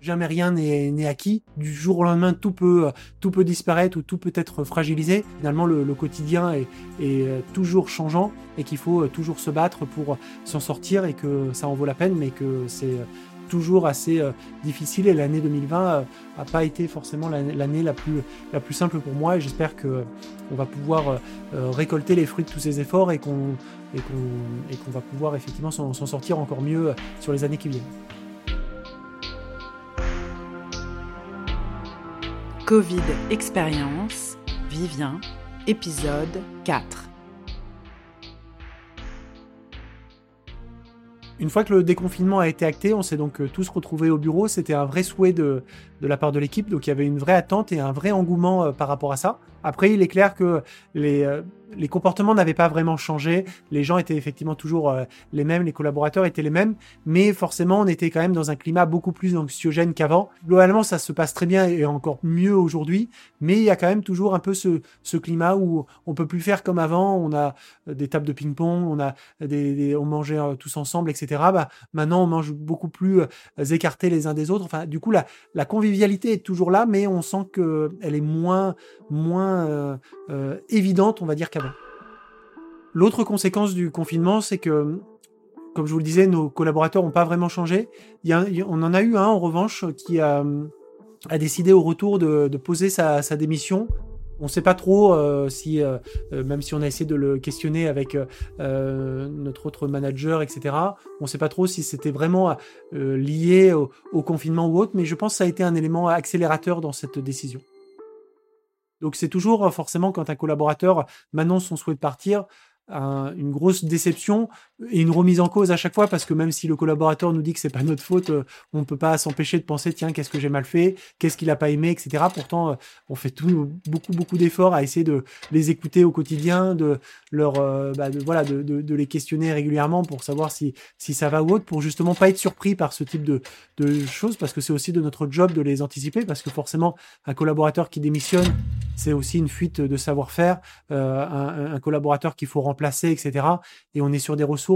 Jamais rien n'est acquis. Du jour au lendemain, tout peut, tout peut disparaître ou tout peut être fragilisé. Finalement, le, quotidien est, est, toujours changeant et qu'il faut toujours se battre pour s'en sortir et que ça en vaut la peine, mais que c'est toujours assez euh, difficile et l'année 2020 n'a euh, pas été forcément l'année la plus, la plus simple pour moi et j'espère qu'on va pouvoir euh, récolter les fruits de tous ces efforts et qu'on qu'on va pouvoir effectivement s'en sortir encore mieux sur les années qui viennent. Covid Expérience, Vivien, épisode 4. Une fois que le déconfinement a été acté, on s'est donc euh, tous retrouvés au bureau. C'était un vrai souhait de, la part de l'équipe, donc il y avait une vraie attente et un vrai engouement euh, par rapport à ça. Après, il est clair que les, euh, les comportements n'avaient pas vraiment changé. Les gens étaient effectivement toujours euh, les mêmes, les collaborateurs étaient les mêmes, mais forcément, on était quand même dans un climat beaucoup plus anxiogène qu'avant. Globalement, ça se passe très bien et encore mieux aujourd'hui, mais il y a quand même toujours un peu ce, ce climat où on peut plus faire comme avant. On a euh, des tables de ping-pong, on a des, on mangeait euh, tous ensemble, etc. Bah, maintenant, on mange beaucoup plus écartés les uns des autres. Enfin, du coup, la, la convivialité est toujours là, mais on sent que elle est moins, moins évidente, on va dire qu'avant. L'autre conséquence du confinement, c'est que, comme je vous le disais, nos collaborateurs n'ont pas vraiment changé. on en a eu un, en revanche, qui a, décidé au retour de, poser sa, démission. On ne sait pas trop euh, si, euh, euh, même si on a essayé de le questionner avec notre autre manager, etc., on ne sait pas trop si c'était vraiment lié au, confinement ou autre, mais je pense que ça a été un élément accélérateur dans cette décision. Donc c'est toujours forcément quand un collaborateur m'annonce son souhait de partir, une grosse déception et une remise en cause à chaque fois parce que même si le collaborateur nous dit que c'est pas notre faute, euh, on ne peut pas s'empêcher de penser tiens qu'est-ce que j'ai mal fait, qu'est-ce qu'il a pas aimé, etc. Pourtant, euh, on fait tout, beaucoup beaucoup d'efforts à essayer de les écouter au quotidien, de leur euh, bah, voilà de, les questionner régulièrement pour savoir si si ça va ou autre, pour justement pas être surpris par ce type de, de choses parce que c'est aussi de notre job de les anticiper parce que forcément un collaborateur qui démissionne c'est aussi une fuite de savoir-faire, un, collaborateur qu'il faut remplacer, etc. Et on est sur des ressources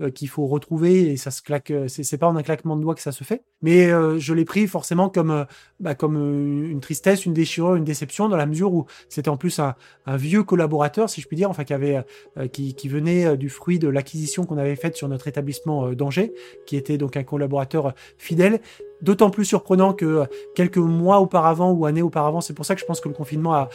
euh, qu'il faut retrouver et ça se claque. Euh, c'est pas en un claquement de doigts que ça se fait. Mais euh, je l'ai pris forcément comme bah, comme une tristesse, une déchirure, une déception dans la mesure où c'était en plus un, vieux collaborateur, si je puis dire, enfin qui avait qui, venait du fruit de l'acquisition qu'on avait faite sur notre établissement d'Angers, qui était donc un collaborateur fidèle d'autant plus surprenant que euh, quelques mois auparavant ou années auparavant, c'est pour ça que je pense que le confinement a,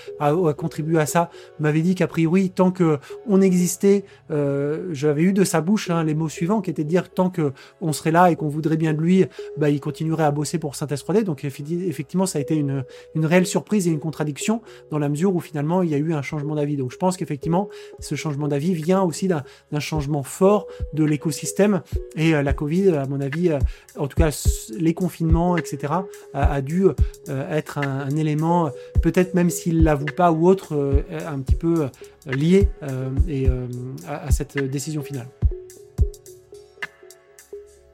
contribué à ça, m'avait dit qu'a priori, tant que on existait, euh, j'avais eu de sa bouche hein, les mots suivants qui étaient de dire tant que on serait là et qu'on voudrait bien de lui, bah, il continuerait à bosser pour Synthèse 3D. Donc effectivement, ça a été une, réelle surprise et une contradiction dans la mesure où finalement il y a eu un changement d'avis. Donc je pense qu'effectivement, ce changement d'avis vient aussi d'un changement fort de l'écosystème et euh, la Covid, à mon avis, en tout cas les confinements, etc., a, dû euh, être un, élément, peut-être même s'il l'avoue pas ou autre, euh, un petit peu euh, lié à, cette décision finale.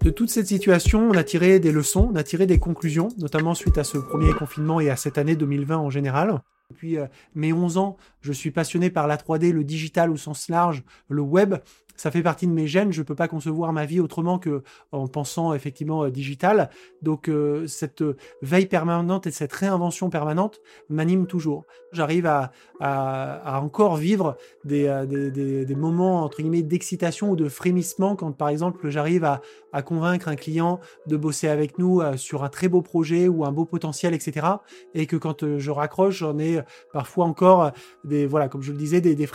De toute cette situation, on a tiré des leçons, on a tiré des conclusions, notamment suite à ce premier confinement et à cette année 2020 en général. Depuis mes 11 ans, je suis passionné par la 3D, le digital au sens large, le web, ça fait partie de mes gènes. Je ne peux pas concevoir ma vie autrement que en pensant effectivement euh, digital. Donc euh, cette euh, veille permanente et cette réinvention permanente m'anime toujours. J'arrive à, encore vivre des, moments entre guillemets d'excitation ou de frémissement quand par exemple j'arrive à, convaincre un client de bosser avec nous sur un très beau projet ou un beau potentiel, etc. Et que quand je raccroche, j'en ai parfois encore des voilà comme je le disais des, des,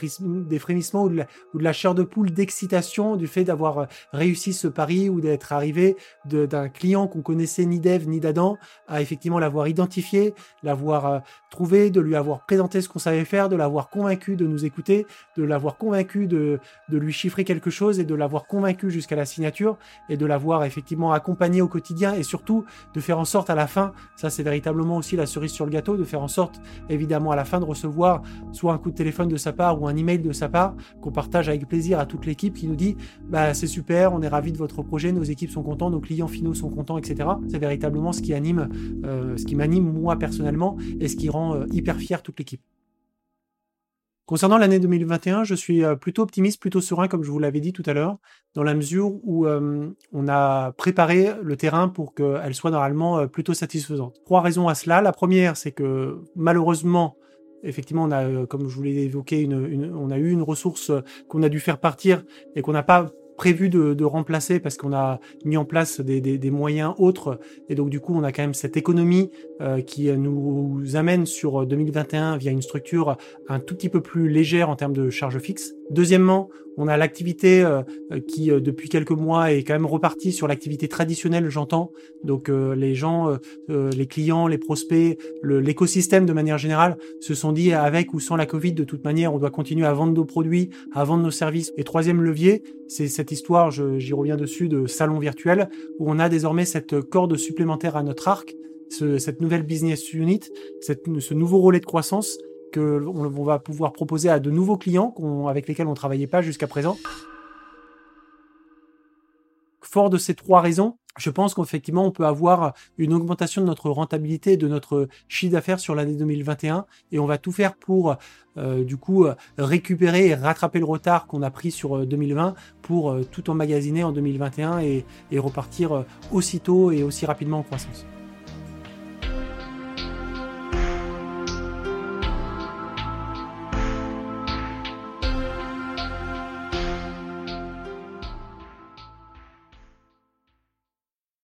frémissements ou de, la, ou de la chair de poule excitation du fait d'avoir euh, réussi ce pari ou d'être arrivé d'un client qu'on connaissait ni d'Eve ni d'Adam à effectivement l'avoir identifié, l'avoir euh, trouvé, de lui avoir présenté ce qu'on savait faire, de l'avoir convaincu de nous écouter, de l'avoir convaincu de, de lui chiffrer quelque chose et de l'avoir convaincu jusqu'à la signature et de l'avoir effectivement accompagné au quotidien et surtout de faire en sorte à la fin, ça c'est véritablement aussi la cerise sur le gâteau, de faire en sorte évidemment à la fin de recevoir soit un coup de téléphone de sa part ou un email de sa part qu'on partage avec plaisir à toute l'équipe qui nous dit bah, c'est super, on est ravi de votre projet, nos équipes sont contents, nos clients finaux sont contents, etc. C'est véritablement ce qui anime, euh, ce qui m'anime moi personnellement et ce qui rend euh, hyper fier toute l'équipe. Concernant l'année 2021, je suis euh, plutôt optimiste, plutôt serein, comme je vous l'avais dit tout à l'heure, dans la mesure où on a préparé le terrain pour qu'elle soit normalement plutôt satisfaisante. Trois raisons à cela. La première, c'est que malheureusement, effectivement, on a, comme je vous l'ai évoqué, une, on a eu une ressource qu'on a dû faire partir et qu'on n'a pas prévu de, remplacer parce qu'on a mis en place des, moyens autres et donc du coup on a quand même cette économie euh, qui nous amène sur 2021 via une structure un tout petit peu plus légère en termes de charges fixes. Deuxièmement, on a l'activité euh, qui euh, depuis quelques mois est quand même repartie sur l'activité traditionnelle, j'entends. Donc les gens, les clients, les prospects, l'écosystème de manière générale se sont dit avec ou sans la Covid, de toute manière, on doit continuer à vendre nos produits, à vendre nos services. Et troisième levier, c'est cette histoire, j'y reviens dessus, de salon virtuel, où on a désormais cette corde supplémentaire à notre arc, cette nouvelle business unit, ce nouveau relais de croissance que on, va pouvoir proposer à de nouveaux clients avec lesquels on ne travaillait pas jusqu'à présent. Fort de ces trois raisons, je pense qu'effectivement, on peut avoir une augmentation de notre rentabilité de notre chiffre d'affaires sur l'année 2021 et on va tout faire pour, euh, du coup, récupérer et rattraper le retard qu'on a pris sur 2020 euh, pour euh, tout emmagasiner en 2021 et, et repartir aussitôt et aussi rapidement en croissance.